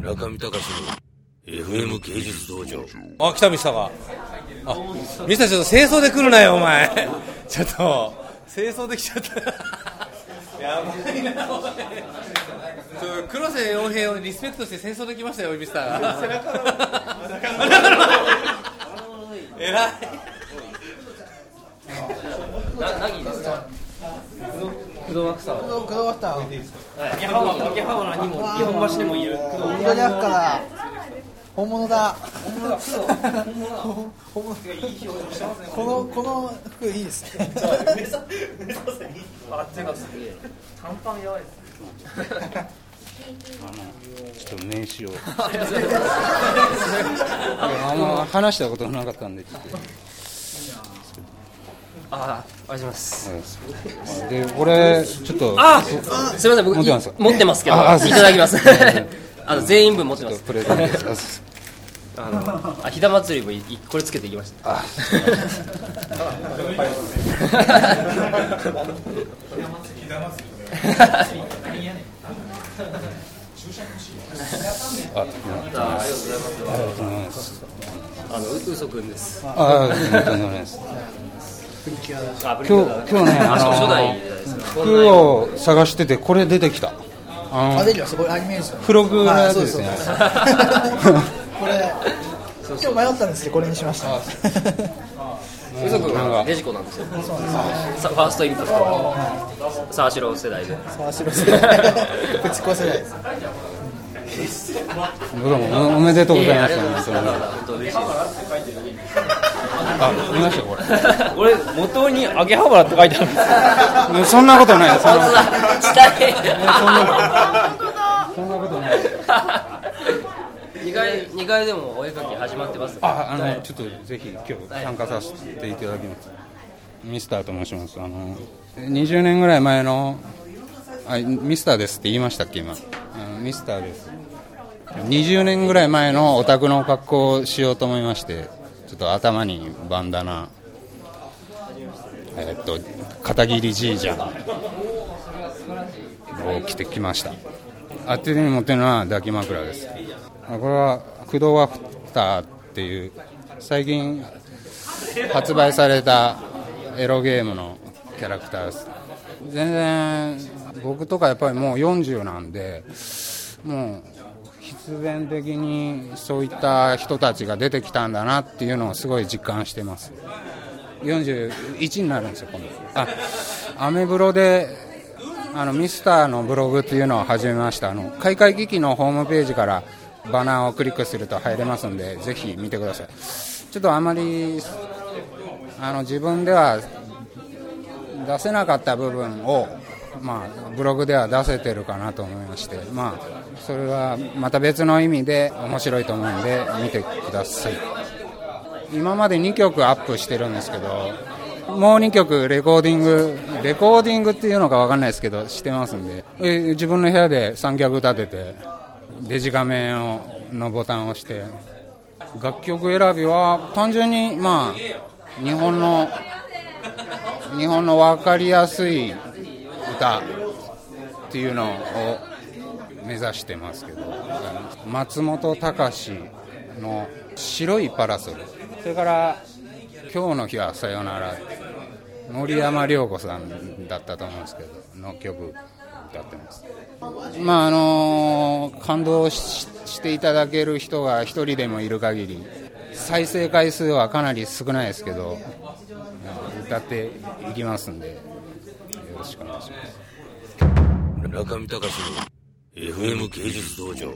中見隆の FM 芸術道場。あ来たミスターが。あミスターちょっと清掃で来るなよ お前。ちょっと清掃で来ちゃった。やばいなお前。ちょ黒瀬洋平をリスペクトして清掃で来ましたよミスターが。背中の 偉い。な、なぎです本橋にもいる。工本当にあっから本物だ。本物だ。本物このこの服いいですねあ、てかすげえ。短パンやばいです。ちょっと名刺をありがとうございます。あんま話したことなかったんでちょっとあ、お願いします。で俺ちょっとあ、すみません、僕持ってますか持ってますけど、ああいただきます。あの全員分持ってます。プレゼントあの、あ、ひだ祭りもいこれつけていきました。あ あありがとうございます。あの、う、うそくんです。あありがとうございますあ、今今日今日ねあの 服を探しててこれ出てきた。あのすこれアニメーション。付録のやつですね。はいそうそう これ今日迷ったんですけどこれにしました。うそくんはデジコなんです。よ。さファーストインパクト。沢城世代で。沢城世代。プチコ世代ですどうもおおめでとうございますありがとうございます。本本当嬉しいあ見ましたこれ。俺元に秋葉原って書いてあるんですそんなことない。そんなそんなことない。二階二階でもお絵描き始まってます。ああのちょっとぜひ今日参加させていただきます。ミスターと申します。あの20年ぐらい前のあミスターですって言いましたっけ今。ミスターです20年ぐらい前のオタクの格好をしようと思いましてちょっと頭にバンダナえーっと片桐じいじゃんを着てきました。あっちに持ってるのは抱き枕です。これは工藤ワフターっていう最近発売されたエロゲームのキャラクターです。全然僕とかやっぱりもう40なんでもう必然的にそういった人たちが出てきたんだなっていうのをすごい実感してます。41になるんですよ今度。あアメブロであのミスターのブログっていうのを始めました。あの開会機器のホームページからバナーをクリックすると入れますんでぜひ見てください。ちょっとあまりあの自分では出せなかった部分を、まあ、ブログでは出せてるかなと思いまして、まあ、それはまた別の意味で面白いと思うんで見てください。今まで2曲アップしてるんですけどもう2曲レコーディングレコーディングっていうのか分かんないですけどしてますんで。え自分の部屋で三脚立ててデジ画面をのボタンを押して楽曲選びは単純にまあ日本の日本の分かりやすい歌っていうのを目指してますけど松本隆の「白いパラソル」それから「今日の日はさよなら」森山良子さんだったと思うんですけどの曲歌ってます。まああの感動していただける人が一人でもいる限り再生回数はかなり少ないですけど歌っていきますんで。ろしくお願いします中見隆の FM 芸術道場。